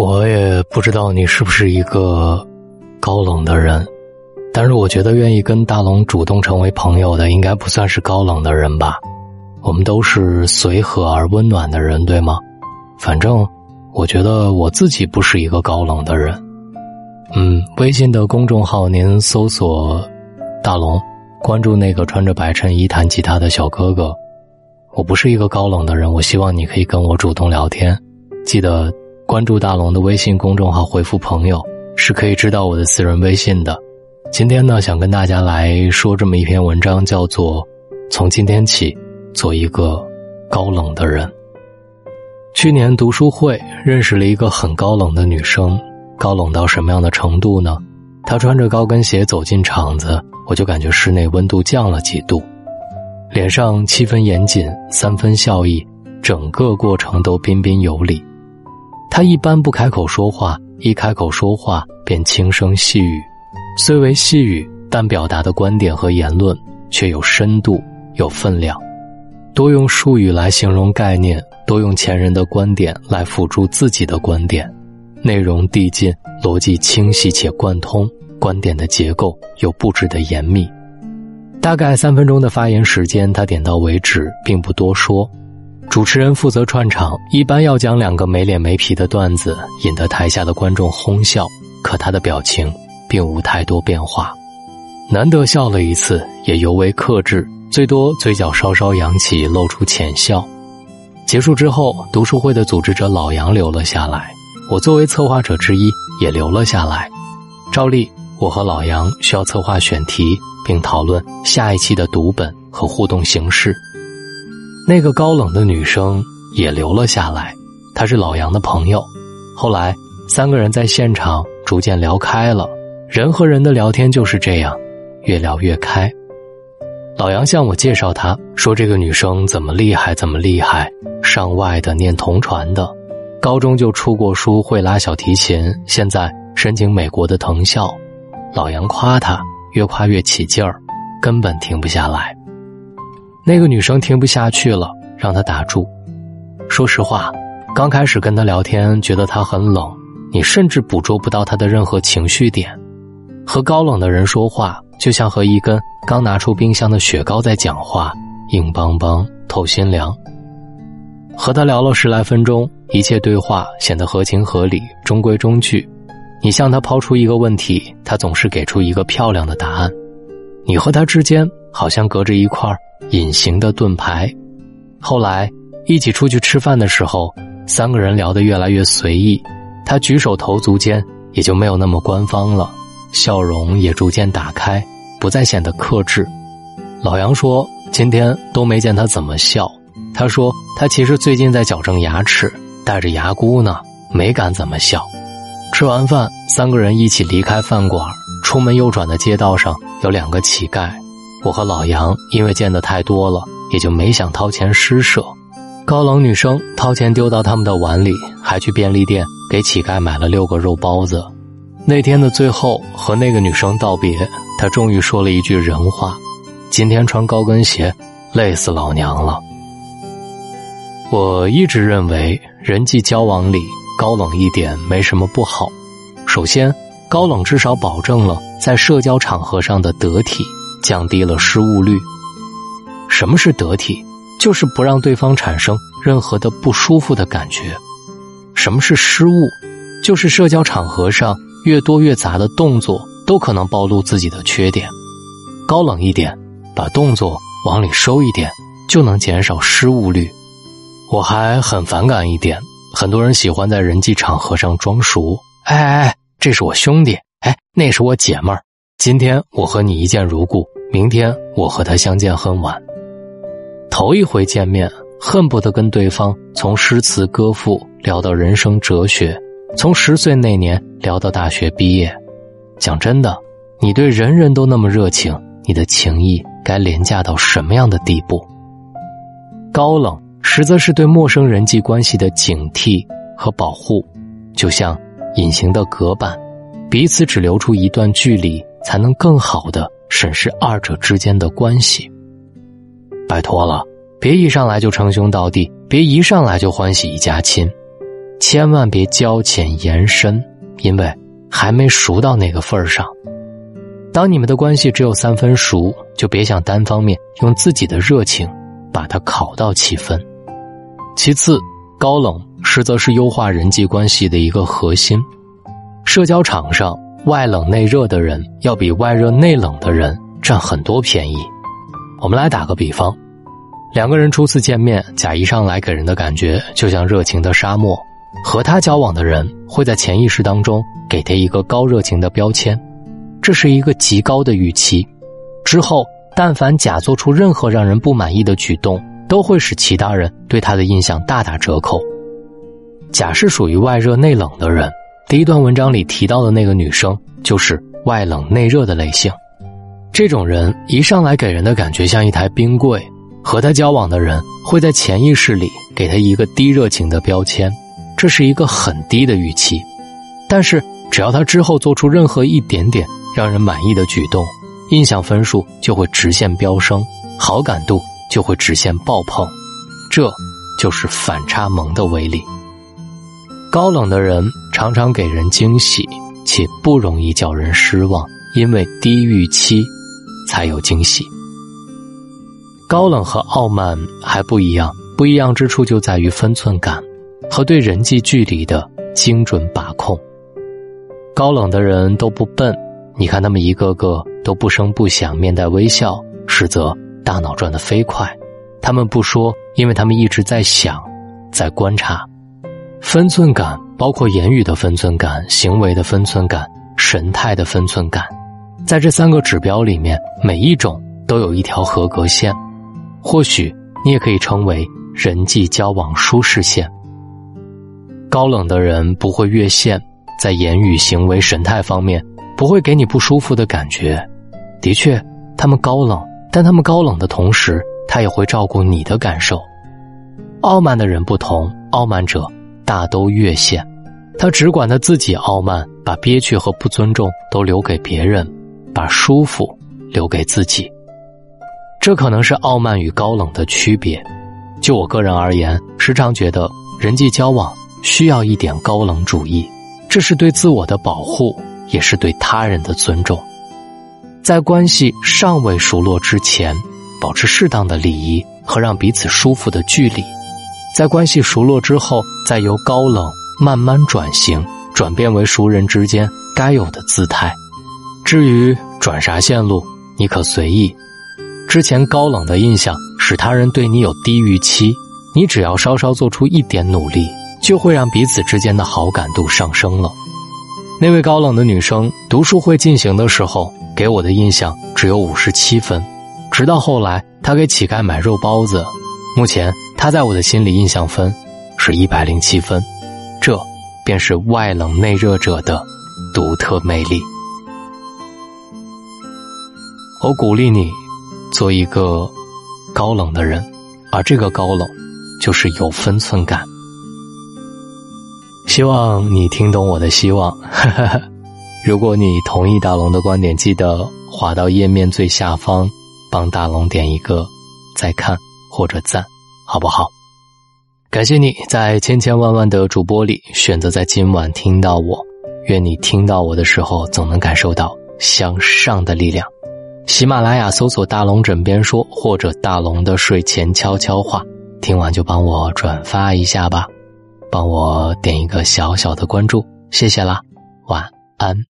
我也不知道你是不是一个高冷的人，但是我觉得愿意跟大龙主动成为朋友的，应该不算是高冷的人吧？我们都是随和而温暖的人，对吗？反正我觉得我自己不是一个高冷的人。嗯，微信的公众号您搜索“大龙”，关注那个穿着白衬衣弹吉他的小哥哥。我不是一个高冷的人，我希望你可以跟我主动聊天。记得关注大龙的微信公众号，回复“朋友”是可以知道我的私人微信的。今天呢，想跟大家来说这么一篇文章，叫做《从今天起做一个高冷的人》。去年读书会认识了一个很高冷的女生，高冷到什么样的程度呢？她穿着高跟鞋走进场子，我就感觉室内温度降了几度。脸上七分严谨，三分笑意，整个过程都彬彬有礼。他一般不开口说话，一开口说话便轻声细语，虽为细语，但表达的观点和言论却有深度、有分量。多用术语来形容概念，多用前人的观点来辅助自己的观点，内容递进，逻辑清晰且贯通，观点的结构又布置的严密。大概三分钟的发言时间，他点到为止，并不多说。主持人负责串场，一般要讲两个没脸没皮的段子，引得台下的观众哄笑。可他的表情并无太多变化，难得笑了一次，也尤为克制，最多嘴角稍稍扬起，露出浅笑。结束之后，读书会的组织者老杨留了下来，我作为策划者之一也留了下来。照例，我和老杨需要策划选题。并讨论下一期的读本和互动形式。那个高冷的女生也留了下来，她是老杨的朋友。后来三个人在现场逐渐聊开了。人和人的聊天就是这样，越聊越开。老杨向我介绍她，说这个女生怎么厉害，怎么厉害，上外的，念同传的，高中就出过书，会拉小提琴，现在申请美国的藤校。老杨夸她。越夸越起劲儿，根本停不下来。那个女生听不下去了，让他打住。说实话，刚开始跟他聊天，觉得他很冷，你甚至捕捉不到他的任何情绪点。和高冷的人说话，就像和一根刚拿出冰箱的雪糕在讲话，硬邦邦，透心凉。和他聊了十来分钟，一切对话显得合情合理，中规中矩。你向他抛出一个问题，他总是给出一个漂亮的答案。你和他之间好像隔着一块隐形的盾牌。后来一起出去吃饭的时候，三个人聊得越来越随意，他举手投足间也就没有那么官方了，笑容也逐渐打开，不再显得克制。老杨说：“今天都没见他怎么笑。”他说：“他其实最近在矫正牙齿，戴着牙箍呢，没敢怎么笑。”吃完饭，三个人一起离开饭馆。出门右转的街道上有两个乞丐，我和老杨因为见得太多了，也就没想掏钱施舍。高冷女生掏钱丢到他们的碗里，还去便利店给乞丐买了六个肉包子。那天的最后，和那个女生道别，她终于说了一句人话：“今天穿高跟鞋，累死老娘了。”我一直认为人际交往里。高冷一点没什么不好，首先，高冷至少保证了在社交场合上的得体，降低了失误率。什么是得体？就是不让对方产生任何的不舒服的感觉。什么是失误？就是社交场合上越多越杂的动作都可能暴露自己的缺点。高冷一点，把动作往里收一点，就能减少失误率。我还很反感一点。很多人喜欢在人际场合上装熟，哎哎哎，这是我兄弟，哎，那是我姐们儿。今天我和你一见如故，明天我和他相见恨晚。头一回见面，恨不得跟对方从诗词歌赋聊到人生哲学，从十岁那年聊到大学毕业。讲真的，你对人人都那么热情，你的情谊该廉价到什么样的地步？高冷。实则是对陌生人际关系的警惕和保护，就像隐形的隔板，彼此只留出一段距离，才能更好的审视二者之间的关系。拜托了，别一上来就称兄道弟，别一上来就欢喜一家亲。千万别交浅言深，因为还没熟到那个份儿上。当你们的关系只有三分熟，就别想单方面用自己的热情把它烤到七分。其次，高冷实则是优化人际关系的一个核心。社交场上，外冷内热的人要比外热内冷的人占很多便宜。我们来打个比方，两个人初次见面，甲一上来给人的感觉就像热情的沙漠，和他交往的人会在潜意识当中给他一个高热情的标签，这是一个极高的预期。之后，但凡甲做出任何让人不满意的举动，都会使其他人对他的印象大打折扣。甲是属于外热内冷的人。第一段文章里提到的那个女生，就是外冷内热的类型。这种人一上来给人的感觉像一台冰柜，和他交往的人会在潜意识里给他一个低热情的标签，这是一个很低的预期。但是只要他之后做出任何一点点让人满意的举动，印象分数就会直线飙升，好感度就会直线爆棚。这就是反差萌的威力。高冷的人常常给人惊喜，且不容易叫人失望，因为低预期才有惊喜。高冷和傲慢还不一样，不一样之处就在于分寸感和对人际距离的精准把控。高冷的人都不笨，你看他们一个个都不声不响，面带微笑，实则大脑转得飞快。他们不说，因为他们一直在想，在观察。分寸感包括言语的分寸感、行为的分寸感、神态的分寸感，在这三个指标里面，每一种都有一条合格线，或许你也可以称为人际交往舒适线。高冷的人不会越线，在言语、行为、神态方面不会给你不舒服的感觉。的确，他们高冷，但他们高冷的同时，他也会照顾你的感受。傲慢的人不同，傲慢者。大都越线，他只管他自己傲慢，把憋屈和不尊重都留给别人，把舒服留给自己。这可能是傲慢与高冷的区别。就我个人而言，时常觉得人际交往需要一点高冷主义，这是对自我的保护，也是对他人的尊重。在关系尚未熟络之前，保持适当的礼仪和让彼此舒服的距离。在关系熟络之后，再由高冷慢慢转型，转变为熟人之间该有的姿态。至于转啥线路，你可随意。之前高冷的印象使他人对你有低预期，你只要稍稍做出一点努力，就会让彼此之间的好感度上升了。那位高冷的女生读书会进行的时候，给我的印象只有五十七分，直到后来她给乞丐买肉包子。目前，他在我的心里印象分是一百零七分，这便是外冷内热者的独特魅力。我鼓励你做一个高冷的人，而这个高冷就是有分寸感。希望你听懂我的希望。如果你同意大龙的观点，记得滑到页面最下方，帮大龙点一个再看。或者赞，好不好？感谢你在千千万万的主播里选择在今晚听到我。愿你听到我的时候，总能感受到向上的力量。喜马拉雅搜索“大龙枕边说”或者“大龙的睡前悄悄话”，听完就帮我转发一下吧，帮我点一个小小的关注，谢谢啦，晚安。